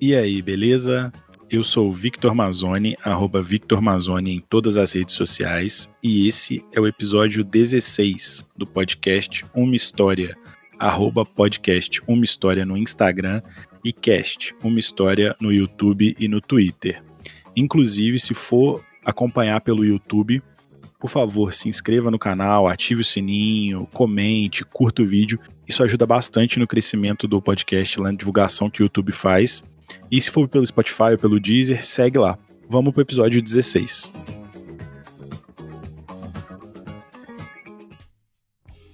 E aí, beleza? Eu sou o Victor Mazzoni, arroba Victor Mazzoni em todas as redes sociais, e esse é o episódio 16 do podcast Uma História, arroba podcast Uma História no Instagram e cast Uma História no YouTube e no Twitter. Inclusive, se for acompanhar pelo YouTube, por favor, se inscreva no canal, ative o sininho, comente, curta o vídeo. Isso ajuda bastante no crescimento do podcast, na divulgação que o YouTube faz. E se for pelo Spotify ou pelo Deezer, segue lá. Vamos pro episódio 16.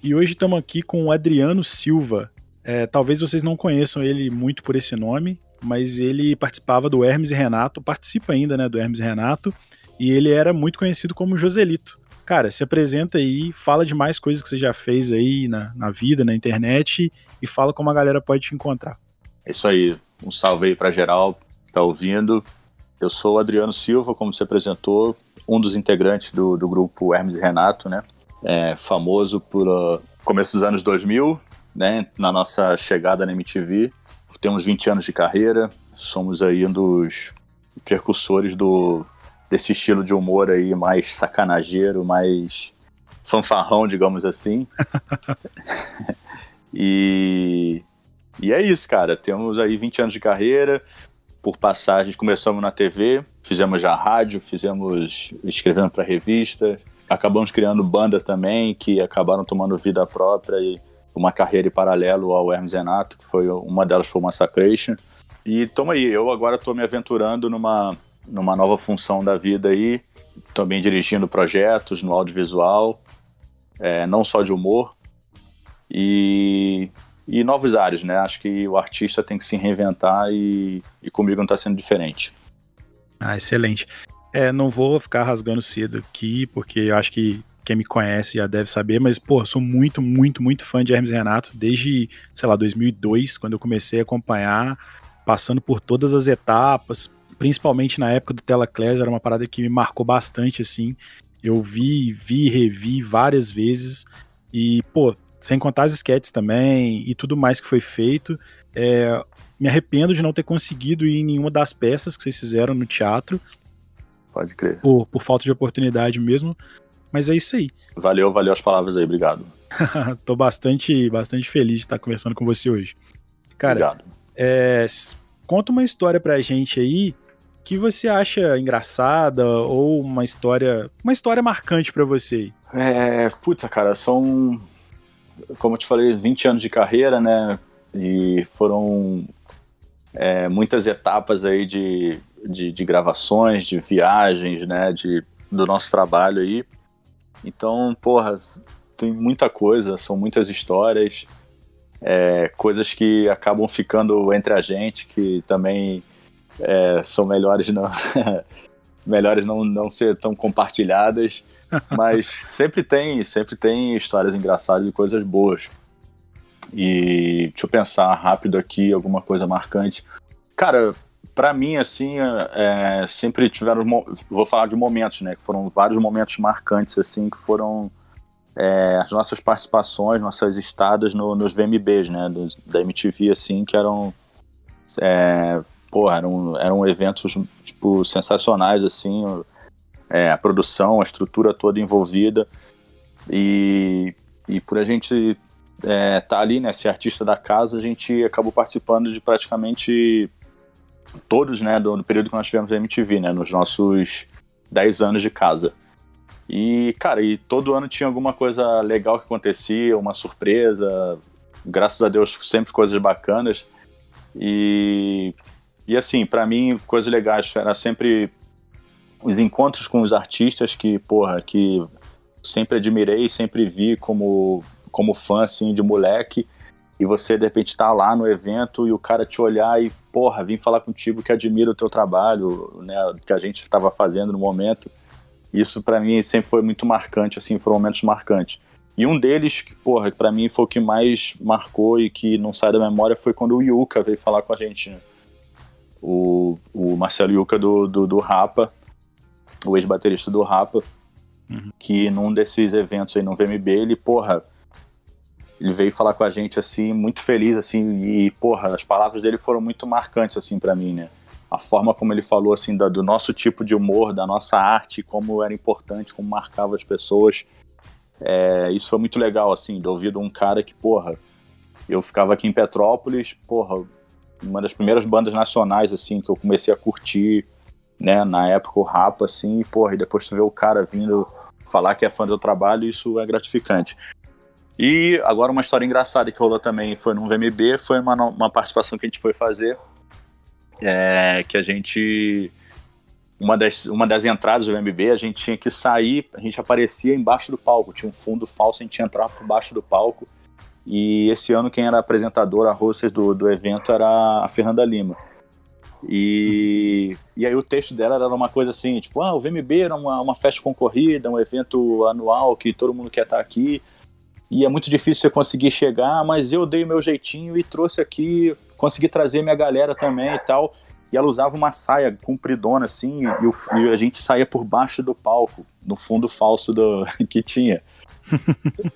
E hoje estamos aqui com o Adriano Silva. É, talvez vocês não conheçam ele muito por esse nome, mas ele participava do Hermes e Renato, participa ainda né, do Hermes e Renato, e ele era muito conhecido como Joselito. Cara, se apresenta aí, fala de mais coisas que você já fez aí na, na vida, na internet, e fala como a galera pode te encontrar. É isso aí, um salve aí para geral que tá ouvindo. Eu sou o Adriano Silva, como você apresentou, um dos integrantes do, do grupo Hermes e Renato, né? É, famoso por uh, começo dos anos 2000, né? Na nossa chegada na MTV. Temos 20 anos de carreira, somos aí um dos precursores do, desse estilo de humor aí mais sacanageiro, mais fanfarrão, digamos assim. e, e é isso, cara. Temos aí 20 anos de carreira. Por passagens, começamos na TV, fizemos já rádio, fizemos escrevendo para revista, acabamos criando bandas também que acabaram tomando vida própria e uma carreira em paralelo ao Hermes Renato, que foi uma delas foi o Massacration. E toma aí, eu agora estou me aventurando numa numa nova função da vida aí, também dirigindo projetos no audiovisual, é, não só de humor, e, e novos áreas, né? Acho que o artista tem que se reinventar e, e comigo não está sendo diferente. Ah, excelente. É, não vou ficar rasgando cedo aqui, porque eu acho que quem me conhece já deve saber, mas, pô, sou muito, muito, muito fã de Hermes Renato desde, sei lá, 2002, quando eu comecei a acompanhar, passando por todas as etapas, principalmente na época do Telaclass, era uma parada que me marcou bastante, assim. Eu vi, vi, revi várias vezes e, pô, sem contar as sketches também e tudo mais que foi feito, é, me arrependo de não ter conseguido ir em nenhuma das peças que vocês fizeram no teatro. Pode crer. Por, por falta de oportunidade mesmo. Mas é isso aí. Valeu, valeu as palavras aí, obrigado. Tô bastante, bastante feliz de estar conversando com você hoje. Cara, obrigado. É, conta uma história pra gente aí que você acha engraçada ou uma história, uma história marcante para você? É, puta, cara, são como eu te falei, 20 anos de carreira, né? E foram é, muitas etapas aí de, de, de, gravações, de viagens, né? De, do nosso trabalho aí. Então, porra, tem muita coisa, são muitas histórias, é, coisas que acabam ficando entre a gente, que também é, são melhores não melhores não, não ser tão compartilhadas, mas sempre tem sempre tem histórias engraçadas e coisas boas. E deixa eu pensar rápido aqui alguma coisa marcante. Cara, para mim assim, é, é, sempre tiveram vou falar de momentos, né, que foram vários momentos marcantes assim que foram é, as nossas participações, nossas estadas no, nos VMBs, né, dos, da MTV assim, que eram é, porra, eram, eram eventos, tipo, sensacionais, assim, é, a produção, a estrutura toda envolvida, e, e por a gente é, tá ali, né, ser artista da casa, a gente acabou participando de praticamente todos, né, do, do período que nós tivemos na MTV, né, nos nossos 10 anos de casa. E, cara, e todo ano tinha alguma coisa legal que acontecia, uma surpresa, graças a Deus sempre coisas bacanas. E e assim, para mim, coisas legais era sempre os encontros com os artistas que, porra, que sempre admirei, sempre vi como, como fã, assim, de moleque. E você, de repente, tá lá no evento e o cara te olhar e, porra, vim falar contigo que admira o teu trabalho, né, que a gente estava fazendo no momento. Isso, para mim, sempre foi muito marcante, assim, foram momentos marcantes. E um deles, que, porra, para mim foi o que mais marcou e que não sai da memória foi quando o Yuka veio falar com a gente, né? O, o Marcelo Yuca do, do, do Rapa, o ex-baterista do Rapa, uhum. que num desses eventos aí no VMB, ele, porra, ele veio falar com a gente, assim, muito feliz, assim, e, porra, as palavras dele foram muito marcantes, assim, para mim, né? A forma como ele falou, assim, do, do nosso tipo de humor, da nossa arte, como era importante, como marcava as pessoas. É, isso foi muito legal, assim, de ouvir de um cara que, porra, eu ficava aqui em Petrópolis, porra, uma das primeiras bandas nacionais, assim, que eu comecei a curtir, né, na época o Rapa, assim, e, porra, e depois tu vê o cara vindo falar que é fã do trabalho, isso é gratificante. E agora uma história engraçada que rolou também foi no VMB, foi uma, uma participação que a gente foi fazer, é, que a gente uma das, uma das entradas do VMB, a gente tinha que sair, a gente aparecia embaixo do palco, tinha um fundo falso, a gente ia entrar por baixo do palco. E esse ano quem era apresentadora, a hostess do, do evento era a Fernanda Lima. E, e aí o texto dela era uma coisa assim, tipo, ah, o VMB era uma, uma festa concorrida, um evento anual que todo mundo quer estar aqui e é muito difícil você conseguir chegar, mas eu dei o meu jeitinho e trouxe aqui, consegui trazer minha galera também e tal. E ela usava uma saia compridona assim, e, o, e a gente saía por baixo do palco, no fundo falso do, que tinha.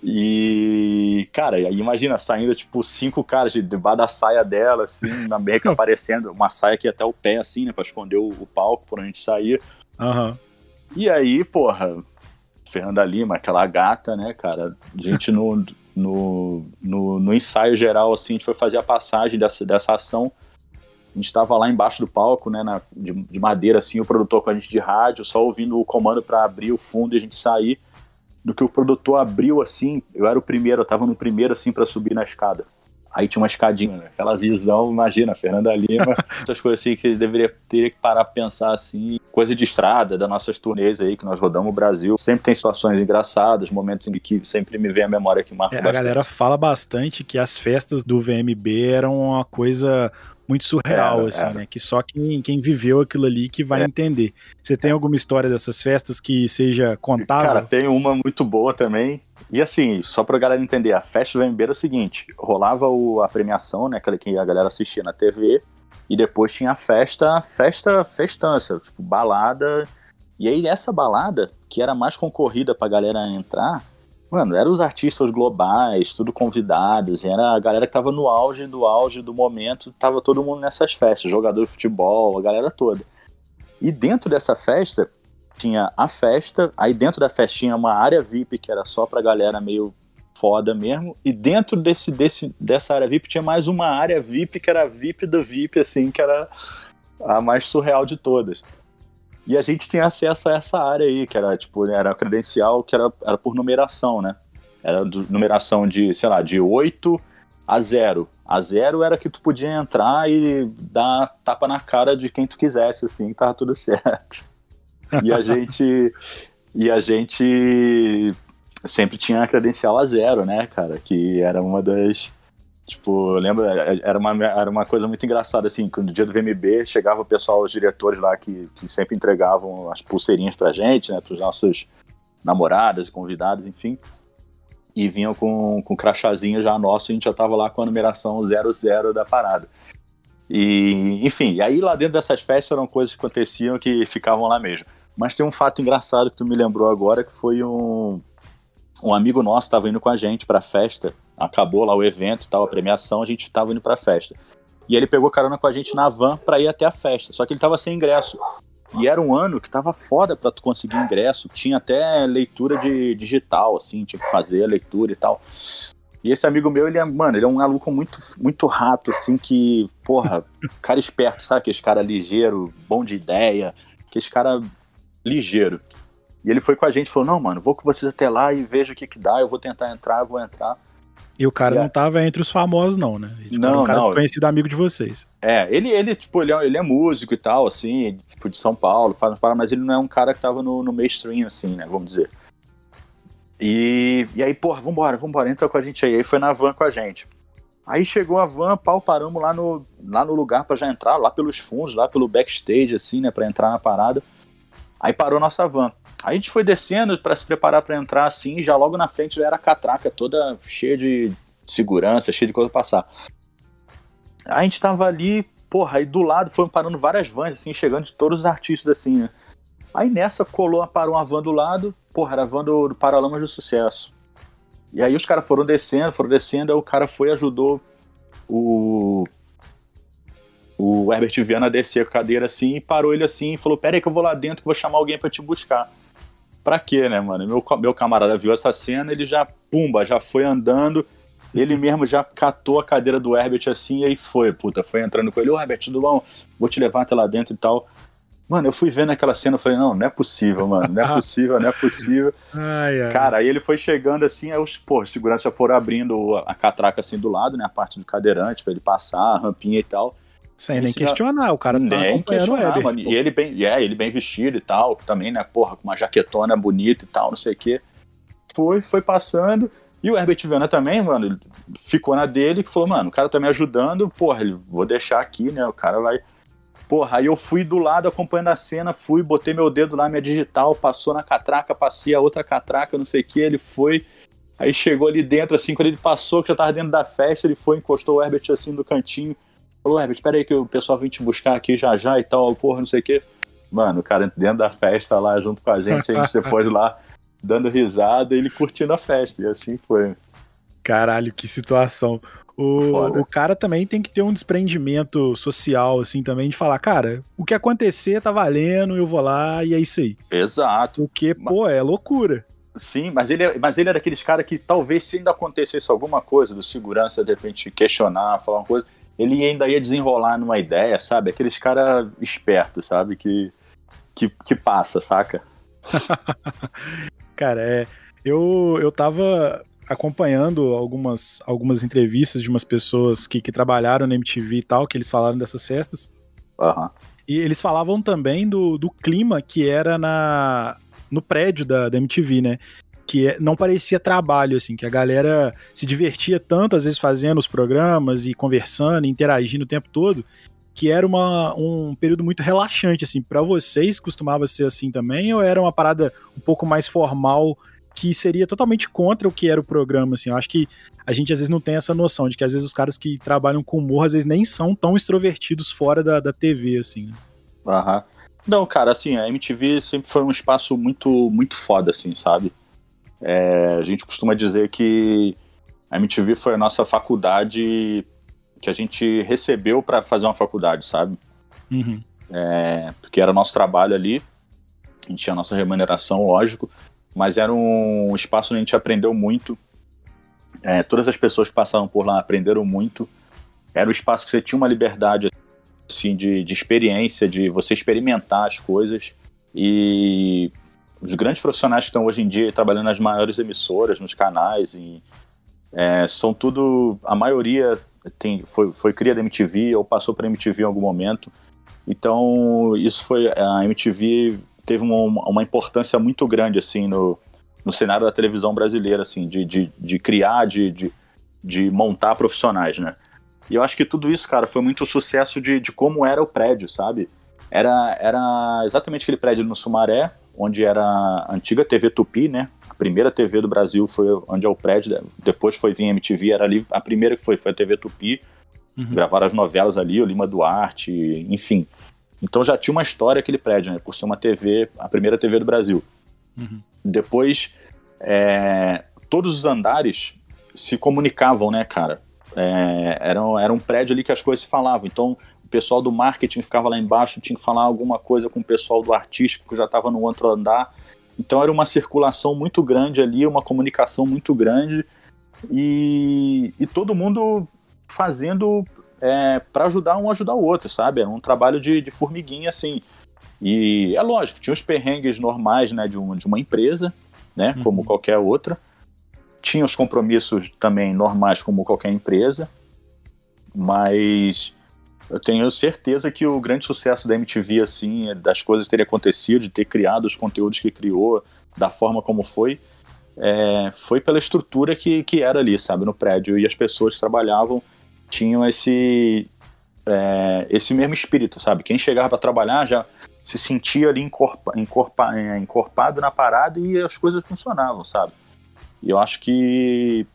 E, cara, aí imagina saindo, tipo, cinco caras de debaixo da saia dela, assim, na beca aparecendo, uma saia que ia até o pé, assim, né, pra esconder o, o palco por onde a gente saía. Uhum. E aí, porra, Fernanda Lima, aquela gata, né, cara? A gente no, no, no, no, ensaio geral, assim, a gente foi fazer a passagem dessa, dessa ação. A gente estava lá embaixo do palco, né, na, de, de, madeira, assim, o produtor com a gente de rádio, só ouvindo o comando para abrir o fundo e a gente sair. Do que o produtor abriu, assim, eu era o primeiro, eu tava no primeiro, assim, para subir na escada. Aí tinha uma escadinha, né? aquela visão, imagina, Fernanda Lima, essas coisas assim que ele deveria ter que parar pra pensar assim, coisa de estrada, das nossas turnês aí, que nós rodamos o Brasil. Sempre tem situações engraçadas, momentos em que sempre me vem a memória que marca é, bastante. A galera fala bastante que as festas do VMB eram uma coisa muito surreal, assim, era. né? Que só quem, quem viveu aquilo ali que vai é. entender. Você tem alguma história dessas festas que seja contável? Cara, tem uma muito boa também, e assim, só pra galera entender, a festa do VMB era o seguinte: rolava o, a premiação, né? Aquela que a galera assistia na TV, e depois tinha a festa, festa, festança, tipo, balada. E aí, nessa balada, que era mais concorrida pra galera entrar, mano, eram os artistas globais, tudo convidados, era a galera que tava no auge do auge do momento, tava todo mundo nessas festas, jogador de futebol, a galera toda. E dentro dessa festa, tinha a festa, aí dentro da festa tinha uma área VIP que era só pra galera meio foda mesmo, e dentro desse, desse, dessa área VIP tinha mais uma área VIP que era VIP do VIP, assim, que era a mais surreal de todas. E a gente tinha acesso a essa área aí, que era tipo, era credencial que era, era por numeração, né? Era numeração de, sei lá, de 8 a 0. A 0 era que tu podia entrar e dar tapa na cara de quem tu quisesse, assim, tava tudo certo. E a gente. e a gente sempre tinha a credencial a zero, né, cara? Que era uma das. Tipo, lembra, era uma, era uma coisa muito engraçada, assim, no dia do VMB chegava o pessoal, os diretores lá que, que sempre entregavam as pulseirinhas pra gente, né, pros nossos namoradas convidados, enfim, e vinham com, com crachazinho já nosso, e a gente já tava lá com a numeração 00 da parada. E, enfim, e aí lá dentro dessas festas eram coisas que aconteciam que ficavam lá mesmo. Mas tem um fato engraçado que tu me lembrou agora, que foi um, um amigo nosso estava indo com a gente para a festa. Acabou lá o evento, tal, a premiação, a gente estava indo para a festa. E ele pegou carona com a gente na van para ir até a festa. Só que ele estava sem ingresso. E era um ano que tava foda para tu conseguir ingresso. Tinha até leitura de digital, assim, tinha que fazer a leitura e tal. E esse amigo meu, ele é, mano, ele é um maluco muito, muito rato, assim, que, porra, cara esperto, sabe? Aquele cara ligeiro, bom de ideia, aquele cara ligeiro. E ele foi com a gente e falou: Não, mano, vou com vocês até lá e vejo o que, que dá. Eu vou tentar entrar, eu vou entrar. E o cara e não tava entre os famosos, não, né? Tipo, não, um cara não. conhecido amigo de vocês. É, ele, ele tipo, ele é, ele é músico e tal, assim, tipo, de São Paulo, faz umas mas ele não é um cara que tava no, no mainstream, assim, né? Vamos dizer. E, e aí, porra, vambora, vambora, entra com a gente aí. Aí foi na van com a gente. Aí chegou a van, pau, paramos lá no, lá no lugar para já entrar, lá pelos fundos, lá pelo backstage, assim, né, pra entrar na parada. Aí parou nossa van. A gente foi descendo para se preparar para entrar assim, já logo na frente já era a catraca toda cheia de segurança, cheia de coisa pra passar. A gente tava ali, porra, aí do lado foram parando várias vans, assim, chegando de todos os artistas, assim, né? Aí nessa colou, parou uma van do lado, porra, era a van do, do Paralamas do Sucesso. E aí os caras foram descendo, foram descendo, aí o cara foi e ajudou o, o Herbert Viana a descer a cadeira assim e parou ele assim e falou: Pera aí que eu vou lá dentro que vou chamar alguém para te buscar. Pra quê, né, mano? Meu, meu camarada viu essa cena, ele já, pumba, já foi andando. Ele mesmo já catou a cadeira do Herbert assim e aí foi, puta, foi entrando com ele, ô Herbert, tudo bom? Vou te levar até lá dentro e tal. Mano, eu fui vendo aquela cena, eu falei, não, não é possível, mano, não é possível, não é possível. Ai, ai. Cara, aí ele foi chegando assim, aí os, pô, os seguranças foram abrindo a catraca assim do lado, né, a parte do cadeirante, pra ele passar, a rampinha e tal. Sem nem questionar, o cara tá nem questionar, mano. E ele bem, é, ele bem vestido e tal, também, né, porra, com uma jaquetona bonita e tal, não sei o quê. Foi, foi passando, e o Herbert Viana também, mano, ele ficou na dele, que falou, mano, o cara tá me ajudando, porra, ele, vou deixar aqui, né, o cara vai Porra, aí eu fui do lado acompanhando a cena, fui, botei meu dedo lá, minha digital, passou na catraca, passei a outra catraca, não sei o que, ele foi. Aí chegou ali dentro, assim, quando ele passou, que já tava dentro da festa, ele foi, encostou o Herbert assim no cantinho. Falou, Herbert, espera aí que o pessoal vem te buscar aqui já já e tal, porra, não sei o que. Mano, o cara dentro da festa lá, junto com a gente, a gente depois lá dando risada, ele curtindo a festa, e assim foi. Caralho, que situação. O, o, cara também tem que ter um desprendimento social, assim, também, de falar, cara, o que acontecer tá valendo, eu vou lá e é isso aí. Exato. Porque, pô, é loucura. Sim, mas ele, é, mas ele é daqueles caras que talvez se ainda acontecesse alguma coisa do segurança, de repente, questionar, falar uma coisa, ele ainda ia desenrolar numa ideia, sabe? Aqueles caras espertos, sabe? Que, que, que passa, saca? cara, é. Eu, eu tava acompanhando algumas, algumas entrevistas de umas pessoas que, que trabalharam na MTV e tal, que eles falaram dessas festas. Uhum. E eles falavam também do, do clima que era na, no prédio da, da MTV, né? Que é, não parecia trabalho, assim, que a galera se divertia tanto, às vezes, fazendo os programas e conversando, interagindo o tempo todo, que era uma, um período muito relaxante, assim. para vocês costumava ser assim também, ou era uma parada um pouco mais formal que seria totalmente contra o que era o programa, assim. Eu acho que a gente às vezes não tem essa noção de que às vezes os caras que trabalham com humor às vezes nem são tão extrovertidos fora da, da TV, assim. Né? Aham. Não, cara, assim, a MTV sempre foi um espaço muito, muito foda, assim, sabe? É, a gente costuma dizer que a MTV foi a nossa faculdade que a gente recebeu para fazer uma faculdade, sabe? Uhum. É, porque era nosso trabalho ali, a gente tinha a nossa remuneração, lógico, mas era um espaço onde a gente aprendeu muito. É, todas as pessoas que passaram por lá aprenderam muito. Era um espaço que você tinha uma liberdade assim, de, de experiência, de você experimentar as coisas. E os grandes profissionais que estão hoje em dia trabalhando nas maiores emissoras, nos canais, e, é, são tudo. A maioria tem, foi, foi cria da MTV ou passou para MTV em algum momento. Então, isso foi. A MTV teve uma, uma importância muito grande assim no, no cenário da televisão brasileira, assim, de, de, de criar, de, de, de, montar profissionais, né? E eu acho que tudo isso, cara, foi muito sucesso de, de como era o prédio, sabe? Era, era exatamente aquele prédio no Sumaré, onde era a antiga TV Tupi, né? A primeira TV do Brasil foi onde é o prédio, depois foi vir MTV, era ali, a primeira que foi, foi a TV Tupi. Uhum. Gravaram as novelas ali, o Lima Duarte, enfim. Então já tinha uma história aquele prédio, né? Por ser uma TV, a primeira TV do Brasil. Uhum. Depois, é, todos os andares se comunicavam, né, cara? É, era, era um prédio ali que as coisas se falavam. Então, o pessoal do marketing ficava lá embaixo, tinha que falar alguma coisa com o pessoal do artístico que já estava no outro andar. Então, era uma circulação muito grande ali, uma comunicação muito grande. E, e todo mundo fazendo é, para ajudar um ajudar o outro, sabe? Era um trabalho de, de formiguinha, assim. E é lógico, tinha os perrengues normais, né, de uma, de uma empresa, né, uhum. como qualquer outra. Tinha os compromissos também normais, como qualquer empresa. Mas eu tenho certeza que o grande sucesso da MTV, assim, das coisas terem acontecido, de ter criado os conteúdos que criou, da forma como foi, é, foi pela estrutura que, que era ali, sabe, no prédio. E as pessoas que trabalhavam tinham esse é, esse mesmo espírito, sabe? Quem chegava para trabalhar já se sentia ali encorpa, encorpa, é, encorpado na parada e as coisas funcionavam, sabe? E eu acho que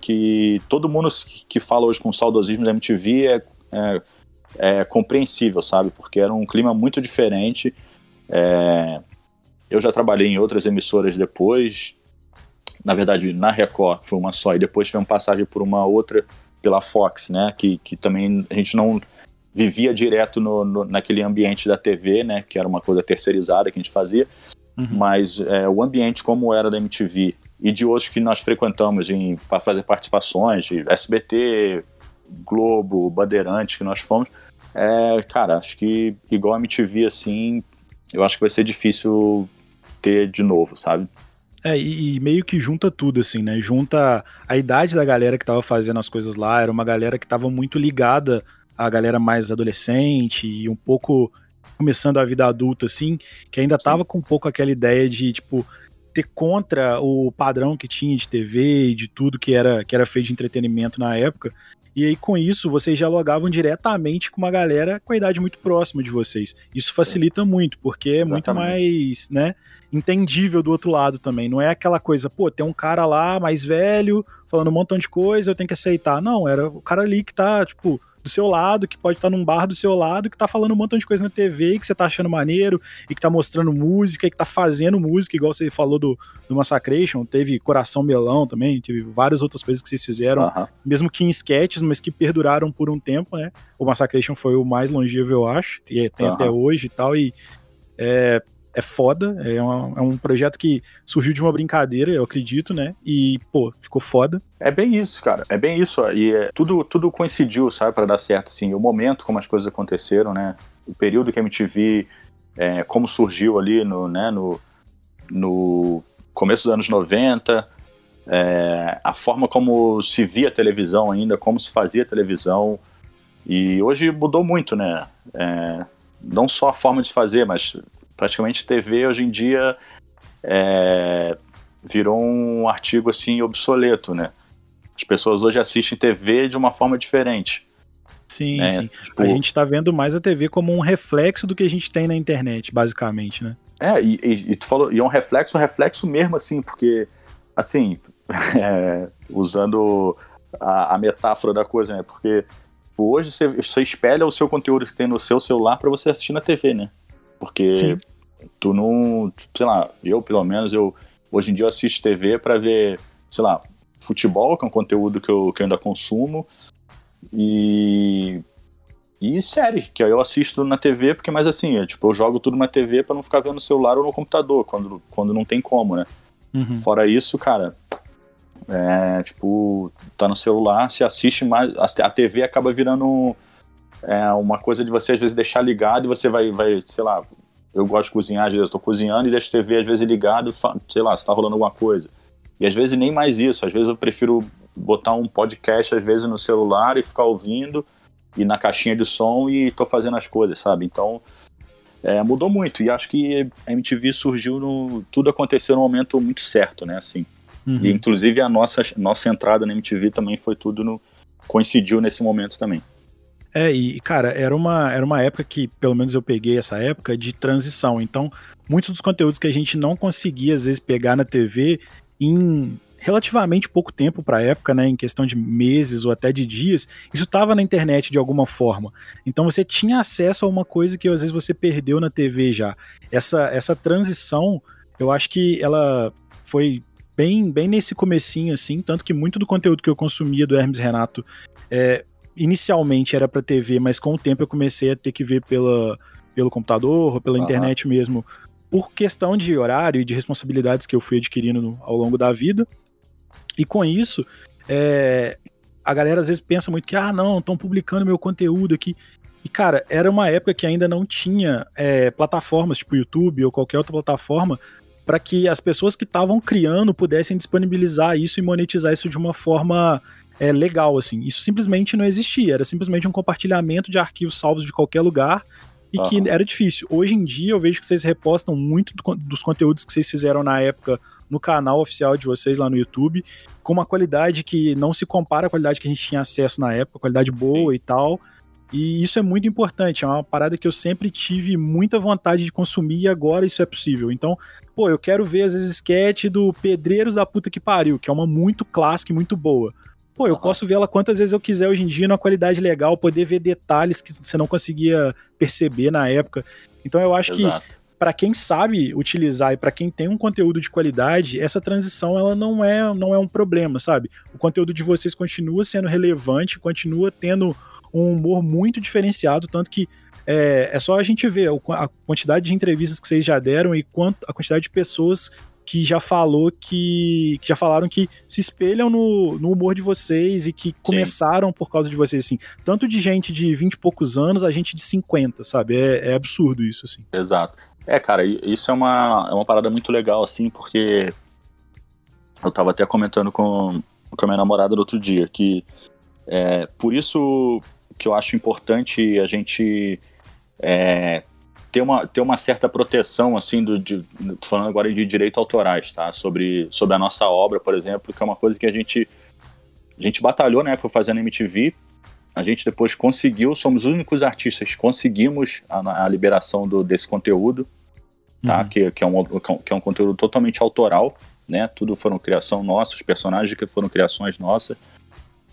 que todo mundo que fala hoje com saudosismo da MTV é, é, é compreensível, sabe? Porque era um clima muito diferente. É, eu já trabalhei em outras emissoras depois, na verdade, na Record foi uma só, e depois tivemos passagem por uma outra pela Fox, né? Que, que também a gente não vivia direto no, no, naquele ambiente da TV, né? Que era uma coisa terceirizada que a gente fazia. Uhum. Mas é, o ambiente como era da MTV e de outros que nós frequentamos para fazer participações, de SBT, Globo, Bandeirante, que nós fomos, é, cara, acho que igual a MTV, assim, eu acho que vai ser difícil ter de novo, sabe? É, e, meio que junta tudo, assim, né? Junta a idade da galera que tava fazendo as coisas lá, era uma galera que tava muito ligada à galera mais adolescente e um pouco começando a vida adulta, assim, que ainda Sim. tava com um pouco aquela ideia de, tipo, ter contra o padrão que tinha de TV e de tudo que era, que era feito de entretenimento na época. E aí, com isso, vocês dialogavam diretamente com uma galera com a idade muito próxima de vocês. Isso facilita muito, porque é Exatamente. muito mais, né, entendível do outro lado também. Não é aquela coisa, pô, tem um cara lá mais velho falando um montão de coisa, eu tenho que aceitar. Não, era o cara ali que tá, tipo, do seu lado, que pode estar num bar do seu lado, que tá falando um montão de coisa na TV e que você tá achando maneiro, e que tá mostrando música, e que tá fazendo música, igual você falou do, do Massacration, teve Coração Melão também, teve várias outras coisas que vocês fizeram, uh -huh. mesmo que em sketches, mas que perduraram por um tempo, né? O Massacration foi o mais longevo, eu acho, e tem uh -huh. até hoje e tal, e é, é foda, é, uma, é, um projeto que surgiu de uma brincadeira, eu acredito, né? E, pô, ficou foda. É bem isso, cara, é bem isso. E é, tudo, tudo coincidiu, sabe, para dar certo, assim. O momento como as coisas aconteceram, né? O período que a MTV, é, como surgiu ali no, né, no, no começo dos anos 90, é, a forma como se via televisão ainda, como se fazia televisão. E hoje mudou muito, né? É, não só a forma de fazer, mas praticamente TV hoje em dia é, virou um artigo assim obsoleto, né? As pessoas hoje assistem TV de uma forma diferente. Sim, né? sim. Tipo, a gente está vendo mais a TV como um reflexo do que a gente tem na internet, basicamente, né? É, e, e, e tu falou, e é um reflexo, um reflexo mesmo, assim, porque, assim, é, usando a, a, metáfora da coisa, né? Porque hoje você, você espelha o seu conteúdo que tem no seu celular para você assistir na TV, né? Porque Sim. tu não. Sei lá, eu pelo menos, eu hoje em dia eu assisto TV para ver, sei lá, futebol, que é um conteúdo que eu, que eu ainda consumo, e. E série, que aí eu assisto na TV, porque mais assim, é, tipo, eu jogo tudo na TV para não ficar vendo no celular ou no computador, quando, quando não tem como, né? Uhum. Fora isso, cara, é, tipo, tá no celular, se assiste mais. A TV acaba virando é uma coisa de você às vezes deixar ligado e você vai, vai sei lá, eu gosto de cozinhar, às vezes eu tô cozinhando e deixo a TV às vezes ligado, sei lá, se tá rolando alguma coisa. E às vezes nem mais isso, às vezes eu prefiro botar um podcast às vezes no celular e ficar ouvindo e na caixinha de som e tô fazendo as coisas, sabe? Então, é, mudou muito e acho que a MTV surgiu no tudo aconteceu no momento muito certo, né, assim. Uhum. E inclusive a nossa nossa entrada na MTV também foi tudo no coincidiu nesse momento também. É, e, cara, era uma, era uma época que, pelo menos eu peguei essa época, de transição. Então, muitos dos conteúdos que a gente não conseguia, às vezes, pegar na TV em relativamente pouco tempo para a época, né, em questão de meses ou até de dias, isso estava na internet de alguma forma. Então você tinha acesso a uma coisa que às vezes você perdeu na TV já. Essa, essa transição, eu acho que ela foi bem, bem nesse comecinho assim, tanto que muito do conteúdo que eu consumia do Hermes Renato é, inicialmente era para TV, mas com o tempo eu comecei a ter que ver pela, pelo computador ou pela uhum. internet mesmo, por questão de horário e de responsabilidades que eu fui adquirindo no, ao longo da vida. E com isso, é, a galera às vezes pensa muito que, ah, não, estão publicando meu conteúdo aqui. E, cara, era uma época que ainda não tinha é, plataformas tipo YouTube ou qualquer outra plataforma para que as pessoas que estavam criando pudessem disponibilizar isso e monetizar isso de uma forma é, legal, assim. Isso simplesmente não existia, era simplesmente um compartilhamento de arquivos salvos de qualquer lugar e uhum. que era difícil. Hoje em dia eu vejo que vocês repostam muito do, dos conteúdos que vocês fizeram na época no canal oficial de vocês lá no YouTube, com uma qualidade que não se compara à qualidade que a gente tinha acesso na época, qualidade boa Sim. e tal. E isso é muito importante, é uma parada que eu sempre tive muita vontade de consumir e agora isso é possível. Então, pô, eu quero ver às vezes sketch do Pedreiros da Puta que Pariu, que é uma muito clássica e muito boa. Pô, eu uhum. posso ver ela quantas vezes eu quiser hoje em dia, numa qualidade legal, poder ver detalhes que você não conseguia perceber na época. Então eu acho Exato. que para quem sabe utilizar e para quem tem um conteúdo de qualidade, essa transição ela não é, não é um problema, sabe? O conteúdo de vocês continua sendo relevante, continua tendo um humor muito diferenciado, tanto que é, é só a gente ver a quantidade de entrevistas que vocês já deram e quanto a quantidade de pessoas que já falou que, que já falaram que se espelham no, no humor de vocês e que começaram Sim. por causa de vocês, assim. Tanto de gente de 20 e poucos anos a gente de 50, sabe? É, é absurdo isso, assim. Exato. É, cara, isso é uma, é uma parada muito legal, assim, porque eu tava até comentando com, com a minha namorada no outro dia, que é, por isso que eu acho importante a gente é, ter, uma, ter uma certa proteção, assim, do, de, falando agora de direito autorais, tá? Sobre, sobre a nossa obra, por exemplo, que é uma coisa que a gente, a gente batalhou, né, por fazer na MTV, a gente depois conseguiu, somos os únicos artistas que conseguimos a, a liberação do, desse conteúdo, tá? Uhum. Que, que, é um, que é um conteúdo totalmente autoral, né? Tudo foram criação nossa, os personagens que foram criações nossas.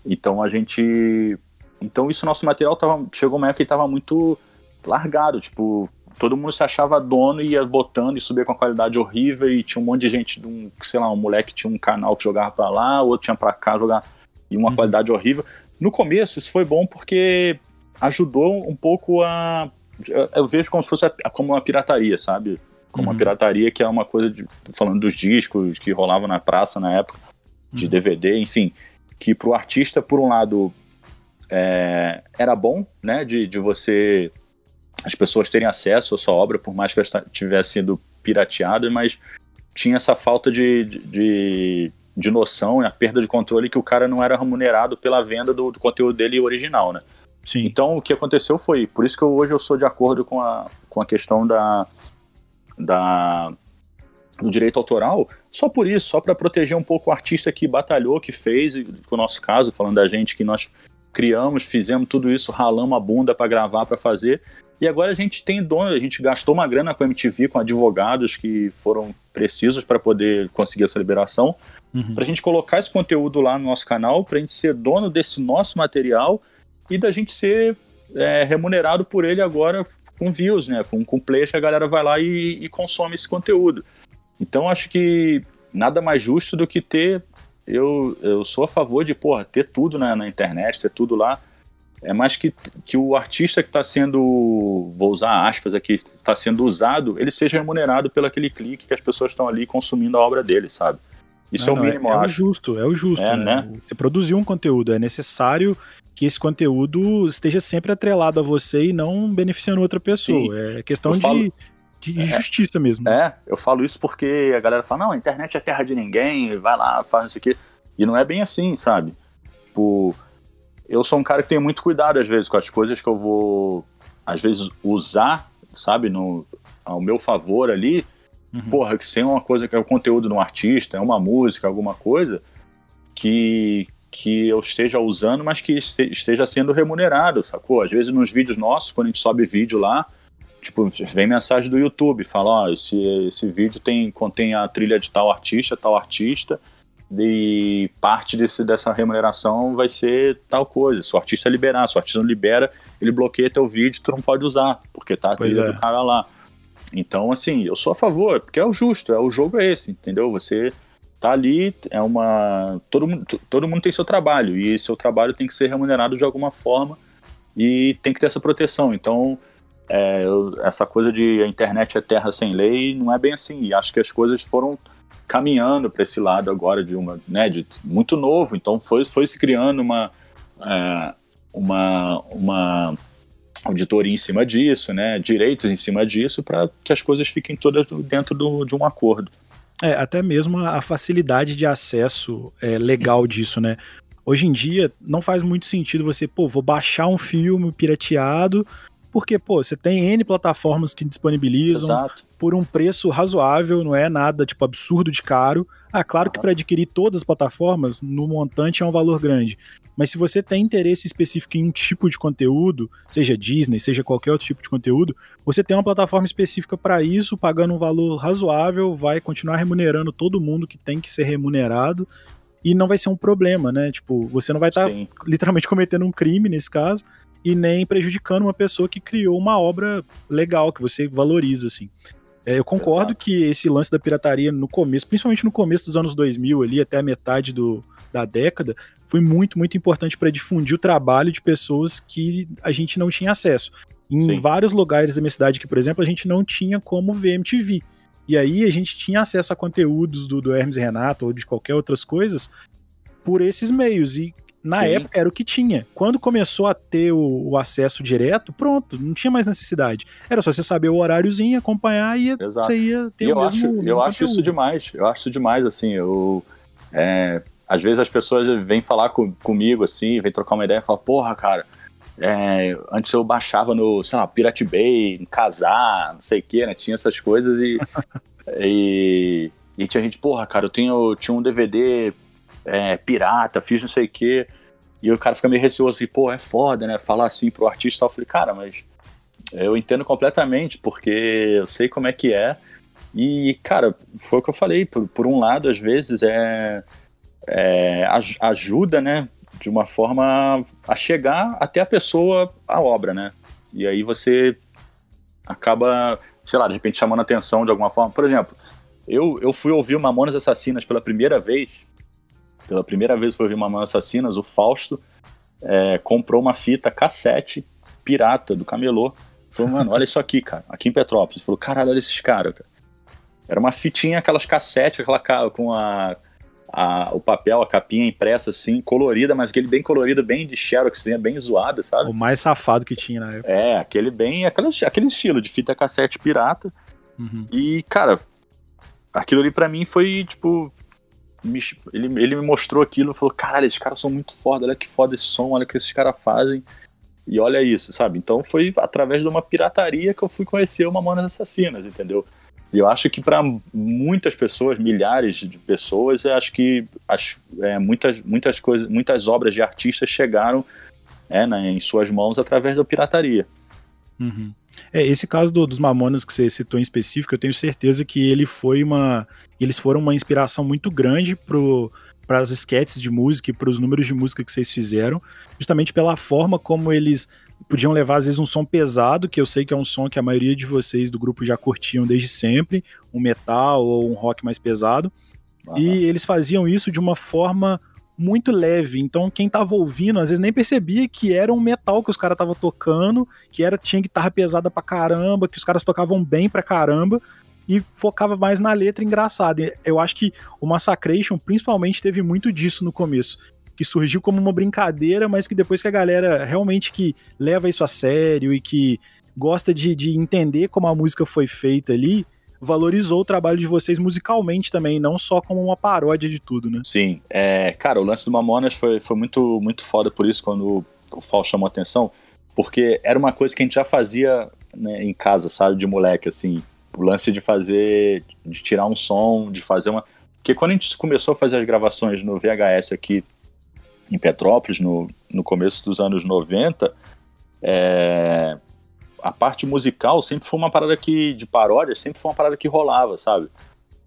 Então a gente. Então isso, nosso material tava, chegou uma época que estava muito largado, tipo, todo mundo se achava dono e ia botando e subia com a qualidade horrível e tinha um monte de gente, um, sei lá, um moleque tinha um canal que jogava para lá, outro tinha para cá jogar e uma uhum. qualidade horrível. No começo isso foi bom porque ajudou um pouco a eu vejo como se fosse a, como uma pirataria, sabe? Como uhum. uma pirataria que é uma coisa de, falando dos discos que rolavam na praça na época, de uhum. DVD, enfim, que para o artista, por um lado, é, era bom, né, de, de você as pessoas terem acesso à sua obra, por mais que ela tivesse sido pirateada, mas tinha essa falta de, de, de noção e a perda de controle que o cara não era remunerado pela venda do, do, conteúdo dele original, né? Sim. Então o que aconteceu foi, por isso que eu, hoje eu sou de acordo com a, com a questão da, da do direito autoral, só por isso, só para proteger um pouco o artista que batalhou, que fez, com o nosso caso, falando da gente que nós criamos, fizemos tudo isso, ralamos a bunda para gravar, para fazer, e agora a gente tem dono, a gente gastou uma grana com a MTV, com advogados que foram precisos para poder conseguir essa liberação, uhum. para a gente colocar esse conteúdo lá no nosso canal, para a gente ser dono desse nosso material e da gente ser é, remunerado por ele agora com views, né? Com, com players que a galera vai lá e, e consome esse conteúdo. Então acho que nada mais justo do que ter. Eu, eu sou a favor de, porra, ter tudo na, na internet, ter tudo lá é mais que, que o artista que está sendo, vou usar aspas aqui, está sendo usado, ele seja remunerado pelo aquele clique que as pessoas estão ali consumindo a obra dele, sabe? Isso não, é o mínimo, é, é o justo, é o justo, é, né? né? Você produziu um conteúdo, é necessário que esse conteúdo esteja sempre atrelado a você e não beneficiando outra pessoa. Sim. É questão de, de é, justiça mesmo. É, eu falo isso porque a galera fala, não, a internet é terra de ninguém, vai lá, faz isso aqui. E não é bem assim, sabe? Tipo, eu sou um cara que tem muito cuidado às vezes com as coisas que eu vou, às vezes, usar, sabe, no, ao meu favor ali. Uhum. Porra, que seja uma coisa que é o conteúdo de um artista, é uma música, alguma coisa, que, que eu esteja usando, mas que esteja sendo remunerado, sacou? Às vezes nos vídeos nossos, quando a gente sobe vídeo lá, tipo, vem mensagem do YouTube, fala, ó, esse, esse vídeo tem, contém a trilha de tal artista, tal artista, e parte desse, dessa remuneração vai ser tal coisa. Se o artista liberar, se o artista não libera, ele bloqueia teu vídeo, tu não pode usar, porque tá a trilha é. do cara lá. Então, assim, eu sou a favor, porque é o justo, é o jogo é esse, entendeu? Você tá ali, é uma. Todo mundo, todo mundo tem seu trabalho, e seu trabalho tem que ser remunerado de alguma forma e tem que ter essa proteção. Então, é, eu, essa coisa de a internet é terra sem lei não é bem assim. E acho que as coisas foram caminhando para esse lado agora de uma, né, de muito novo. Então foi, foi se criando uma, é, uma, uma auditoria em cima disso, né, direitos em cima disso, para que as coisas fiquem todas dentro do, de um acordo. É, até mesmo a facilidade de acesso é, legal disso, né? Hoje em dia não faz muito sentido você, pô, vou baixar um filme pirateado, porque, pô, você tem N plataformas que disponibilizam. Exato por um preço razoável, não é nada tipo absurdo de caro. Ah, claro que para adquirir todas as plataformas, no montante é um valor grande. Mas se você tem interesse específico em um tipo de conteúdo, seja Disney, seja qualquer outro tipo de conteúdo, você tem uma plataforma específica para isso, pagando um valor razoável, vai continuar remunerando todo mundo que tem que ser remunerado e não vai ser um problema, né? Tipo, você não vai estar tá literalmente cometendo um crime nesse caso e nem prejudicando uma pessoa que criou uma obra legal que você valoriza assim. É, eu concordo Exato. que esse lance da pirataria no começo, principalmente no começo dos anos 2000 ali, até a metade do, da década, foi muito, muito importante para difundir o trabalho de pessoas que a gente não tinha acesso. Em Sim. vários lugares da minha cidade que, por exemplo, a gente não tinha como ver MTV. E aí a gente tinha acesso a conteúdos do, do Hermes Renato ou de qualquer outras coisas por esses meios. E na Sim. época era o que tinha. Quando começou a ter o, o, acesso direto, pronto, não tinha mais necessidade. Era só você saber o horáriozinho, acompanhar e Exato. você ia ter e o eu mesmo, acho, Eu acho isso demais. Eu acho isso demais, assim. Eu, é, às vezes as pessoas vêm falar com, comigo, assim, vêm trocar uma ideia e falam, porra, cara, é, antes eu baixava no, sei lá, Pirate Bay, em Casar, não sei o que, né? Tinha essas coisas e, e, e, tinha gente, porra, cara, eu tenho, tinha um DVD é, pirata, fiz não sei o que. E o cara fica meio receoso, assim, pô, é foda, né? Falar assim pro artista. Eu falei, cara, mas eu entendo completamente, porque eu sei como é que é. E, cara, foi o que eu falei. Por, por um lado, às vezes, é, é ajuda, né? de uma forma a chegar até a pessoa, a obra, né? E aí você acaba, sei lá, de repente chamando atenção de alguma forma. Por exemplo, eu, eu fui ouvir Mamonas Assassinas pela primeira vez, pela primeira vez fui ouvir Mamonas Assassinas, o Fausto é, comprou uma fita cassete pirata do camelô. Falou, mano, olha isso aqui, cara, aqui em Petrópolis. Falou, caralho, olha esses caras, cara. Era uma fitinha, aquelas cassete, aquela com a a, o papel, a capinha impressa assim, colorida, mas aquele bem colorido, bem de xerox, assim, bem zoado, sabe? O mais safado que tinha na época. É, aquele bem, aquele, aquele estilo de fita cassete pirata. Uhum. E, cara, aquilo ali para mim foi, tipo, me, ele, ele me mostrou aquilo e falou, caralho, esses caras são muito foda, olha que foda esse som, olha o que esses caras fazem. E olha isso, sabe? Então foi através de uma pirataria que eu fui conhecer o Mamonas Assassinas, entendeu? E eu acho que para muitas pessoas, milhares de pessoas, eu acho que as, é, muitas, muitas, coisas, muitas obras de artistas chegaram é, né, em suas mãos através da pirataria. Uhum. É, esse caso do, dos Mamonas que você citou em específico, eu tenho certeza que ele foi uma. Eles foram uma inspiração muito grande para as sketches de música e para os números de música que vocês fizeram, justamente pela forma como eles podiam levar às vezes um som pesado, que eu sei que é um som que a maioria de vocês do grupo já curtiam desde sempre, um metal ou um rock mais pesado. E eles faziam isso de uma forma muito leve. Então quem tava ouvindo às vezes nem percebia que era um metal que os caras estavam tocando, que era tinha guitarra pesada pra caramba, que os caras tocavam bem pra caramba e focava mais na letra engraçada. Eu acho que o Massacration principalmente teve muito disso no começo que surgiu como uma brincadeira, mas que depois que a galera realmente que leva isso a sério e que gosta de, de entender como a música foi feita ali, valorizou o trabalho de vocês musicalmente também, não só como uma paródia de tudo, né? Sim. É, cara, o lance do Mamonas foi, foi muito, muito foda por isso, quando o Fal chamou atenção, porque era uma coisa que a gente já fazia né, em casa, sabe, de moleque, assim. O lance de fazer, de tirar um som, de fazer uma. Porque quando a gente começou a fazer as gravações no VHS aqui em Petrópolis, no, no começo dos anos 90, é, a parte musical sempre foi uma parada que, de paródia, sempre foi uma parada que rolava, sabe?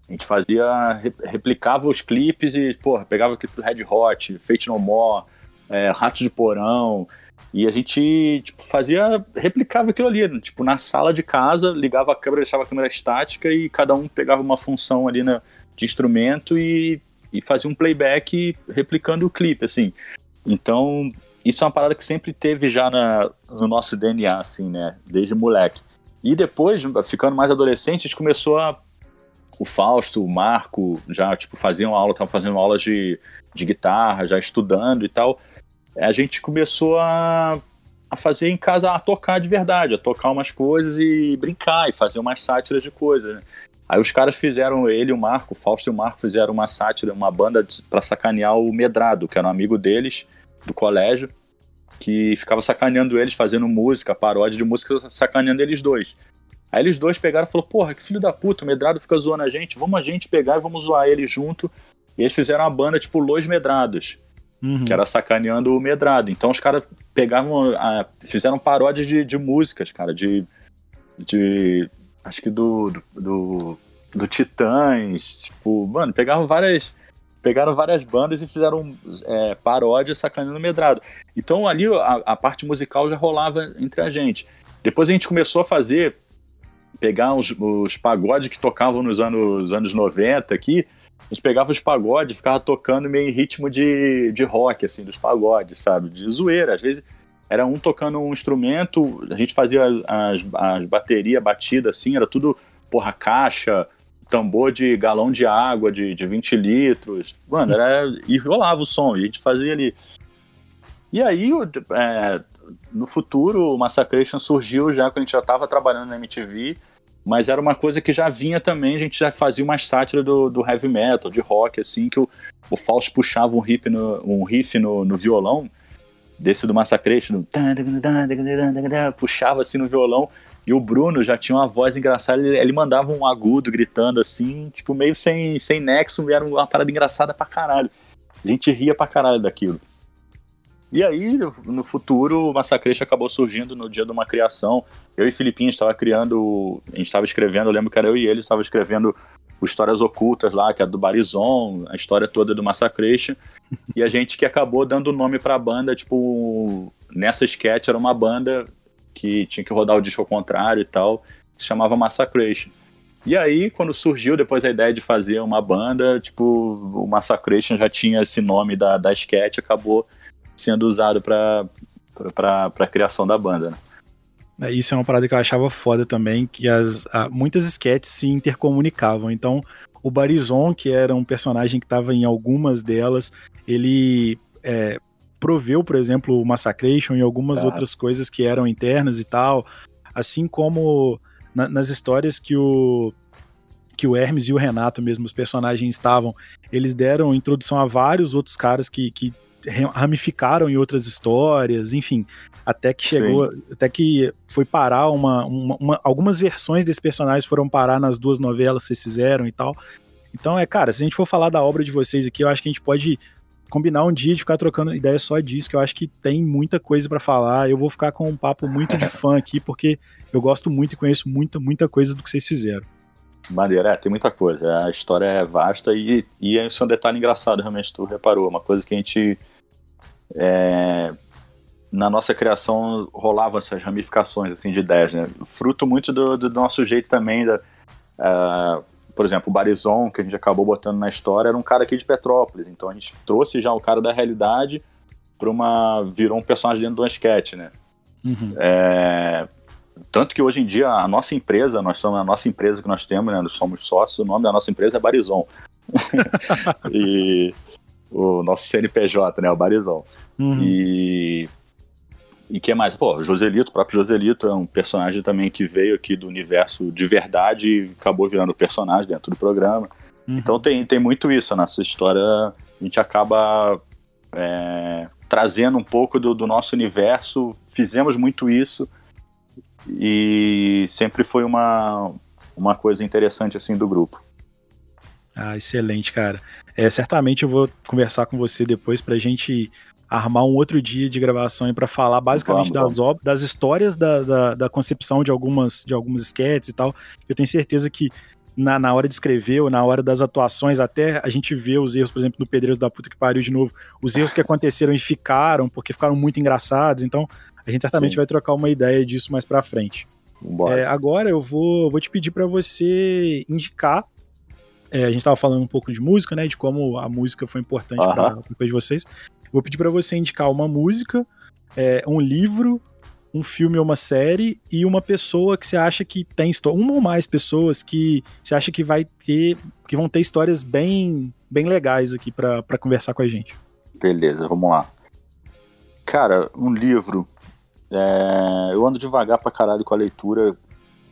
A gente fazia, replicava os clipes e, pô, pegava o clipe do Red Hot, Fate No More, é, Ratos de Porão, e a gente, tipo, fazia, replicava aquilo ali, tipo, na sala de casa, ligava a câmera, deixava a câmera estática e cada um pegava uma função ali na, de instrumento e e fazia um playback replicando o clipe, assim. Então, isso é uma parada que sempre teve já na, no nosso DNA, assim, né? Desde moleque. E depois, ficando mais adolescente, a gente começou a. O Fausto, o Marco, já, tipo, faziam aula, estavam fazendo aulas de, de guitarra, já estudando e tal. A gente começou a, a fazer em casa, a tocar de verdade, a tocar umas coisas e brincar, e fazer umas sátiras de coisas, né? Aí os caras fizeram, ele e o Marco, o Fausto e o Marco fizeram uma sátira, uma banda para sacanear o Medrado, que era um amigo deles, do colégio, que ficava sacaneando eles, fazendo música, paródia de música, sacaneando eles dois. Aí eles dois pegaram e falaram, porra, que filho da puta, o Medrado fica zoando a gente, vamos a gente pegar e vamos zoar ele junto. E eles fizeram uma banda tipo Los Medrados, uhum. que era sacaneando o Medrado. Então os caras pegavam, fizeram paródias de, de músicas, cara, de, de acho que do, do, do, do Titãs, tipo, mano, pegaram várias pegaram várias bandas e fizeram é, paródia sacaneando medrado. Então ali a, a, parte musical já rolava entre a gente. Depois a gente começou a fazer pegar os, os pagodes que tocavam nos anos, anos 90 aqui, a gente pegava os pagodes, ficava tocando meio em ritmo de, de rock, assim, dos pagodes, sabe? De zoeira. Às vezes era um tocando um instrumento, a gente fazia as, as baterias batidas assim, era tudo, porra, caixa, tambor de galão de água de, de 20 litros. Mano, era. E rolava o som, e a gente fazia ali. E aí, é, no futuro, o Massacration surgiu já quando a gente já estava trabalhando na MTV, mas era uma coisa que já vinha também, a gente já fazia uma sátira do, do heavy metal, de rock, assim, que o, o Fausto puxava um riff no, um riff no, no violão, desse do Massacration, puxava assim no violão, e o Bruno já tinha uma voz engraçada, ele, ele, mandava um agudo gritando assim, tipo, meio sem, sem nexo, era uma parada engraçada pra caralho. A gente ria pra caralho daquilo. E aí, no futuro, o Massacration acabou surgindo no dia de uma criação. Eu e Filipinho estava criando, a gente estava escrevendo, eu lembro que era eu e ele, estava escrevendo Histórias Ocultas lá, que é do Barizon, a história toda do Massacration. e a gente que acabou dando nome pra banda, tipo, nessa sketch era uma banda que tinha que rodar o disco ao contrário e tal, se chamava Massacration. E aí, quando surgiu depois a ideia de fazer uma banda, tipo, o Massacration já tinha esse nome da, da sketch, acabou sendo usado para a criação da banda, né? É, isso é uma parada que eu achava foda também, que as, a, muitas sketches se intercomunicavam. Então, o Barizon, que era um personagem que estava em algumas delas, ele é, proveu, por exemplo, o Massacration e algumas outras coisas que eram internas e tal, assim como na, nas histórias que o que o Hermes e o Renato mesmo, os personagens estavam, eles deram introdução a vários outros caras que, que ramificaram em outras histórias, enfim, até que chegou, Sim. até que foi parar uma, uma, uma, algumas versões desse personagem foram parar nas duas novelas que vocês fizeram e tal. Então é, cara, se a gente for falar da obra de vocês aqui, eu acho que a gente pode combinar um dia de ficar trocando ideia só disso, que eu acho que tem muita coisa para falar. Eu vou ficar com um papo muito de fã aqui, porque eu gosto muito e conheço muita, muita coisa do que vocês fizeram. Maneiro, é, tem muita coisa. A história é vasta e, e isso é um detalhe engraçado, realmente, tu reparou. Uma coisa que a gente. É, na nossa criação rolava essas ramificações assim, de ideias, né? Fruto muito do, do nosso jeito também da. Uh, por exemplo, o Barizon, que a gente acabou botando na história, era um cara aqui de Petrópolis. Então a gente trouxe já o cara da realidade para uma. virou um personagem dentro de uma sketch, né? Uhum. É, tanto que hoje em dia a nossa empresa, nós somos a nossa empresa que nós temos, né? Nós somos sócios, o nome da nossa empresa é Barizon. e o nosso CNPJ, né? O Barizon. Uhum. E e que mais? Pô, Joselito, o próprio Joselito é um personagem também que veio aqui do universo de verdade e acabou virando personagem dentro do programa. Uhum. Então tem, tem muito isso, a nossa história, a gente acaba é, trazendo um pouco do, do nosso universo, fizemos muito isso e sempre foi uma, uma coisa interessante assim do grupo. Ah, excelente, cara. É, certamente eu vou conversar com você depois pra gente armar um outro dia de gravação para falar basicamente vamos, das, vamos. das histórias da, da, da, concepção de algumas, de algumas sketches e tal. Eu tenho certeza que na, na hora de escrever ou na hora das atuações, até a gente vê os erros, por exemplo, no Pedreiros da Puta que Pariu de novo, os erros que aconteceram e ficaram, porque ficaram muito engraçados. Então, a gente certamente Sim. vai trocar uma ideia disso mais pra frente. É, agora eu vou, vou te pedir para você indicar. É, a gente estava falando um pouco de música, né? De como a música foi importante uh -huh. para de vocês. Vou pedir para você indicar uma música, é, um livro, um filme ou uma série e uma pessoa que você acha que tem história, uma ou mais pessoas que você acha que vai ter, que vão ter histórias bem, bem legais aqui para conversar com a gente. Beleza, vamos lá. Cara, um livro. É, eu ando devagar pra caralho com a leitura.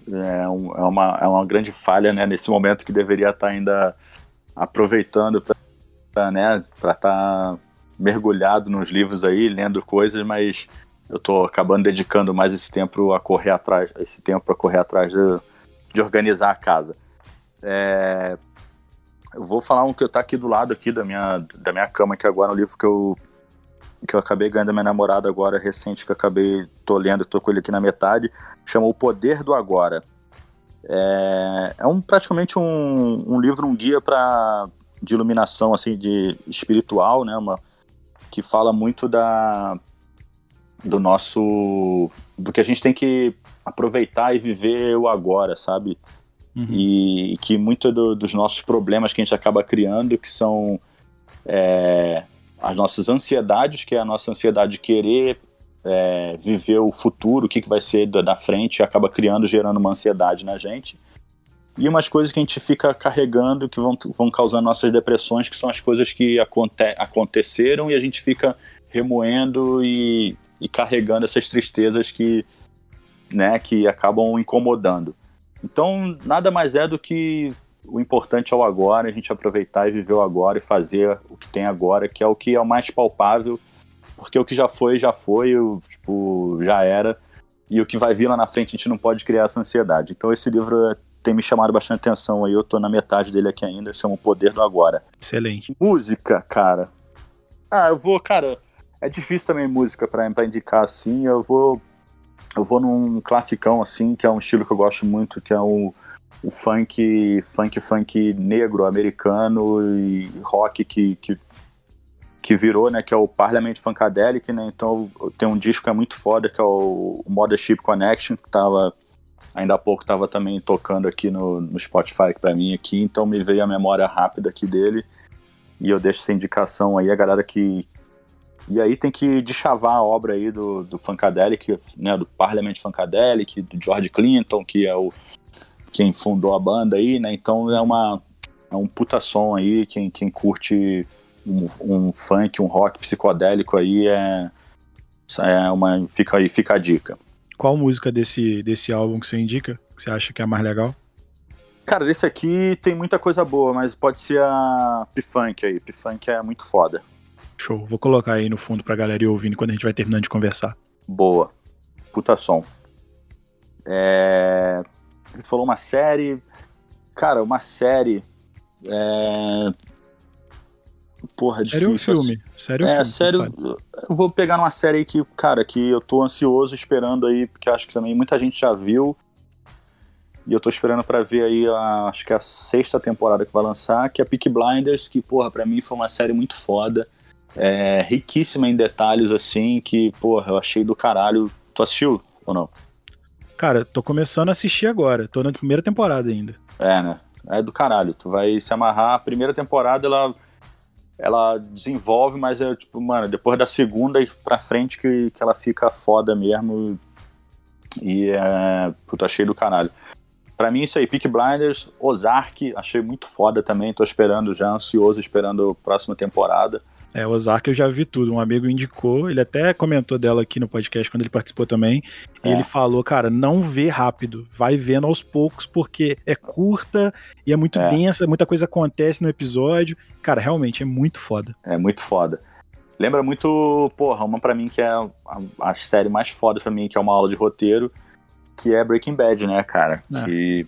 É, um, é, uma, é uma grande falha, né? Nesse momento que deveria estar tá ainda aproveitando para né, estar tá mergulhado nos livros aí, lendo coisas, mas eu tô acabando dedicando mais esse tempo a correr atrás, esse tempo para correr atrás de, de, organizar a casa. É, eu vou falar um que eu tá aqui do lado aqui da minha, da minha cama, que agora é um livro que eu que eu acabei ganhando da minha namorada agora recente, que eu acabei tô lendo, tô com ele aqui na metade, chama O Poder do Agora. É, é um praticamente um, um livro, um guia para de iluminação assim de espiritual, né? Uma, que fala muito da do nosso do que a gente tem que aproveitar e viver o agora, sabe? Uhum. E que muitos do, dos nossos problemas que a gente acaba criando, que são é, as nossas ansiedades, que é a nossa ansiedade de querer é, viver o futuro, o que, que vai ser da, da frente, acaba criando, gerando uma ansiedade na gente. E umas coisas que a gente fica carregando que vão, vão causando nossas depressões, que são as coisas que aconte, aconteceram e a gente fica remoendo e, e carregando essas tristezas que, né, que acabam incomodando. Então, nada mais é do que o importante é o agora, a gente aproveitar e viver o agora e fazer o que tem agora, que é o que é o mais palpável, porque o que já foi, já foi, o, tipo, já era, e o que vai vir lá na frente a gente não pode criar essa ansiedade. Então esse livro tem me chamado bastante atenção aí, eu tô na metade dele aqui ainda, chama O Poder do Agora. Excelente. Música, cara. Ah, eu vou, cara, é difícil também música para indicar assim, eu vou eu vou num classicão assim, que é um estilo que eu gosto muito, que é o, o funk, funk, funk negro americano e rock que, que, que virou, né, que é o Parliament Funkadelic, né? Então tem um disco que é muito foda, que é o, o Mothership Connection, que tava ainda há pouco tava também tocando aqui no, no Spotify para mim aqui, então me veio a memória rápida aqui dele. E eu deixo essa indicação aí, a galera que, e aí tem que deschavar a obra aí do, do Funkadelic, né, do Parliament Funkadelic, do George Clinton, que é o quem fundou a banda aí, né? Então é uma é um puta som aí, quem, quem curte um, um funk, um rock psicodélico aí é, é uma fica aí fica a dica. Qual música desse desse álbum que você indica? Que você acha que é a mais legal? Cara, desse aqui tem muita coisa boa, mas pode ser a P-Funk aí. P-Funk é muito foda. Show. Vou colocar aí no fundo pra galera ir ouvindo quando a gente vai terminando de conversar. Boa. Puta som. É... Você falou uma série. Cara, uma série. É... Porra, série difícil. Série ou filme? Ou é? Sério, eu vou pegar uma série aí que, cara, que eu tô ansioso esperando aí, porque acho que também muita gente já viu. E eu tô esperando para ver aí, a, acho que é a sexta temporada que vai lançar, que é Peak Blinders, que, porra, pra mim foi uma série muito foda é, riquíssima em detalhes, assim, que, porra, eu achei do caralho. Tu assistiu ou não? Cara, tô começando a assistir agora, tô na primeira temporada ainda. É, né? É do caralho. Tu vai se amarrar. A primeira temporada, ela, ela desenvolve, mas é tipo, mano, depois da segunda pra frente que, que ela fica foda mesmo. E é. Puta, achei do caralho. Pra mim, isso aí, Peak Blinders, Ozark, achei muito foda também. Tô esperando já, ansioso, esperando a próxima temporada. É, Ozark eu já vi tudo. Um amigo indicou, ele até comentou dela aqui no podcast quando ele participou também. É. E ele falou, cara, não vê rápido, vai vendo aos poucos, porque é curta e é muito é. densa, muita coisa acontece no episódio. Cara, realmente é muito foda. É muito foda. Lembra muito, porra, uma para mim que é a, a, série mais foda para mim, que é uma aula de roteiro, que é Breaking Bad, né, cara? É. E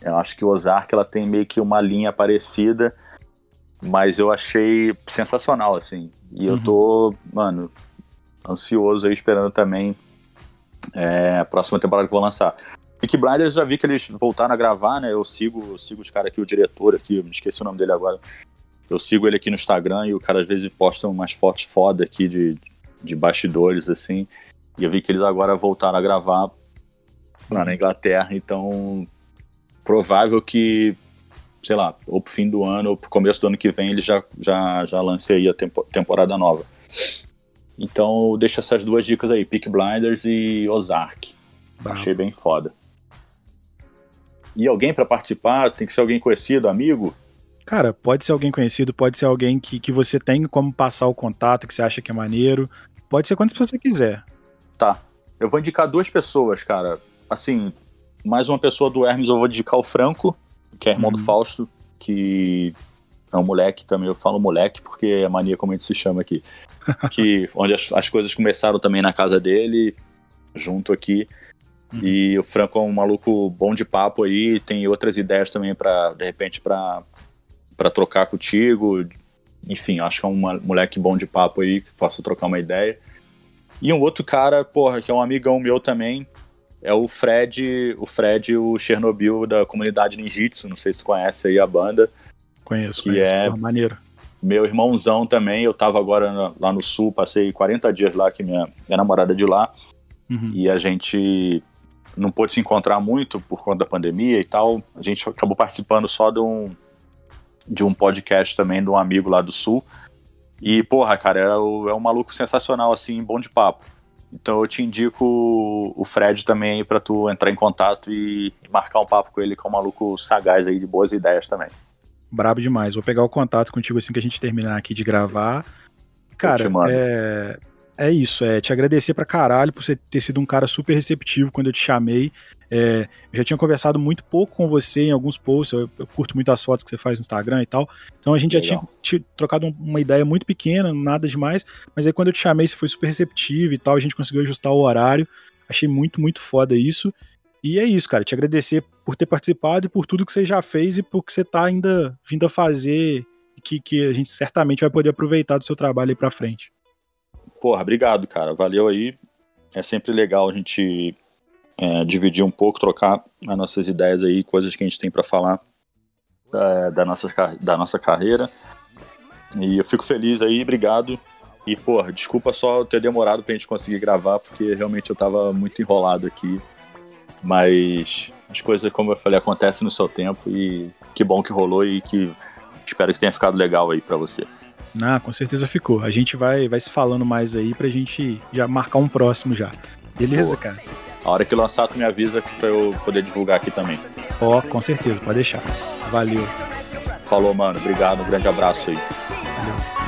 eu acho que o Ozark ela tem meio que uma linha parecida mas eu achei sensacional, assim. E uhum. eu tô, mano, ansioso aí, esperando também é, a próxima temporada que vou lançar. Peaky Blinders já vi que eles voltaram a gravar, né? Eu sigo, eu sigo os caras aqui, o diretor aqui, me esqueci o nome dele agora. Eu sigo ele aqui no Instagram e o cara às vezes posta umas fotos foda aqui de, de bastidores, assim. E eu vi que eles agora voltaram a gravar lá na Inglaterra, então provável que sei lá, ou pro fim do ano ou pro começo do ano que vem ele já, já, já lancei aí a tempo, temporada nova. Então deixa essas duas dicas aí, Peak Blinders e Ozark. Achei bem foda. E alguém para participar? Tem que ser alguém conhecido, amigo? Cara, pode ser alguém conhecido, pode ser alguém que, que você tem como passar o contato, que você acha que é maneiro. Pode ser quantas você quiser. Tá. Eu vou indicar duas pessoas, cara. Assim, mais uma pessoa do Hermes eu vou indicar o Franco, que é irmão uhum. do Fausto, que é um moleque também, eu falo moleque porque é a mania como a gente se chama aqui. que onde as, as coisas começaram também na casa dele, junto aqui. Uhum. E o Franco é um maluco bom de papo aí, tem outras ideias também para de repente para para trocar contigo. Enfim, acho que é um moleque bom de papo aí que possa trocar uma ideia. E um outro cara, porra, que é um amigão meu também, é o Fred, o Fred, o Chernobyl da comunidade ninjitsu, não sei se tu conhece aí a banda. Conheço, que conheço, é maneiro. Meu irmãozão também, eu tava agora lá no sul, passei 40 dias lá, que minha, minha namorada é de lá, uhum. e a gente não pôde se encontrar muito por conta da pandemia e tal. A gente acabou participando só de um, de um podcast também de um amigo lá do Sul. E, porra, cara, é, é um maluco sensacional, assim, bom de papo. Então eu te indico o Fred também aí pra tu entrar em contato e marcar um papo com ele, que é um maluco sagaz aí, de boas ideias também. Brabo demais. Vou pegar o contato contigo assim que a gente terminar aqui de gravar. Cara, é, é isso, é te agradecer pra caralho por você ter sido um cara super receptivo quando eu te chamei. É, eu já tinha conversado muito pouco com você em alguns posts, eu, eu, curto muito as fotos que você faz no Instagram e tal. Então a gente Legal. já tinha trocado uma ideia muito pequena, nada demais, mas aí quando eu te chamei você foi super receptivo e tal, a gente conseguiu ajustar o horário. Achei muito, muito foda isso. E é isso, cara, te agradecer por ter participado e por tudo que você já fez e por que você tá ainda vindo a fazer e que, que a gente certamente vai poder aproveitar do seu trabalho aí pra frente. Porra, obrigado, cara. Valeu aí. É sempre legal a gente é, dividir um pouco, trocar as nossas ideias aí, coisas que a gente tem para falar é, da, nossa, da nossa carreira. E eu fico feliz aí, obrigado. E, porra, desculpa só ter demorado pra gente conseguir gravar, porque realmente eu tava muito enrolado aqui. Mas as coisas, como eu falei, acontecem no seu tempo e que bom que rolou e que espero que tenha ficado legal aí para você. Ah, com certeza ficou. A gente vai, vai se falando mais aí pra gente já marcar um próximo já. Beleza, Boa. cara? A hora que lançar, tu me avisa pra eu poder divulgar aqui também. Ó, oh, com certeza, pode deixar. Valeu. Falou, mano. Obrigado. Um grande abraço aí. Valeu.